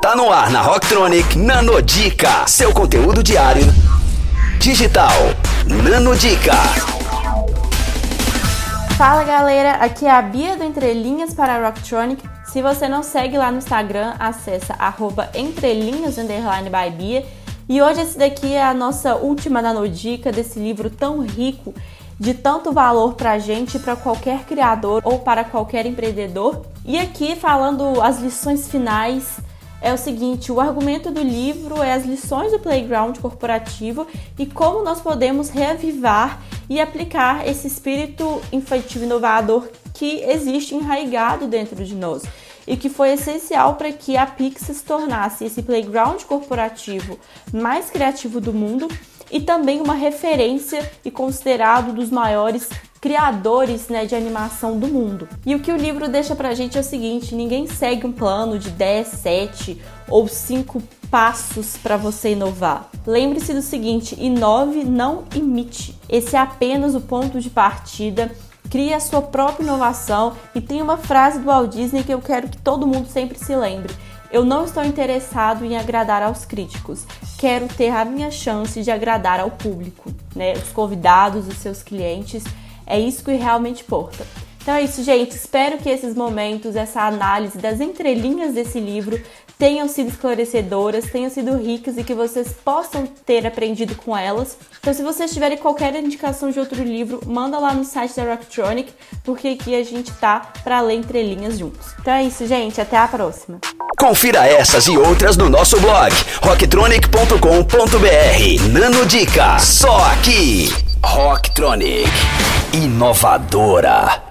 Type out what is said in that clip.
Tá no ar na Rocktronic Nanodica, seu conteúdo diário digital. Nanodica. Fala galera, aqui é a Bia do Entrelinhas para a Rocktronic. Se você não segue lá no Instagram, acessa arroba entrelinhas by Bia. E hoje esse daqui é a nossa última nanodica desse livro tão rico, de tanto valor para a gente, para qualquer criador ou para qualquer empreendedor. E aqui falando as lições finais é o seguinte: o argumento do livro é as lições do playground corporativo e como nós podemos reavivar e aplicar esse espírito infantil inovador que existe enraizado dentro de nós e que foi essencial para que a Pix se tornasse esse playground corporativo mais criativo do mundo e também uma referência e considerado dos maiores criadores né, de animação do mundo. E o que o livro deixa pra gente é o seguinte: ninguém segue um plano de 10, 7 ou 5 passos para você inovar. Lembre-se do seguinte: inove, não imite. Esse é apenas o ponto de partida. Crie a sua própria inovação e tem uma frase do Walt Disney que eu quero que todo mundo sempre se lembre. Eu não estou interessado em agradar aos críticos. Quero ter a minha chance de agradar ao público, né? Os convidados, os seus clientes. É isso que realmente importa. Então é isso, gente. Espero que esses momentos, essa análise das entrelinhas desse livro tenham sido esclarecedoras, tenham sido ricas e que vocês possam ter aprendido com elas. Então, se vocês tiverem qualquer indicação de outro livro, manda lá no site da Rocktronic, porque aqui a gente tá para ler entrelinhas juntos. Então é isso, gente. Até a próxima. Confira essas e outras no nosso blog rocktronic.com.br. Nano Dica, só aqui. Rocktronic, inovadora.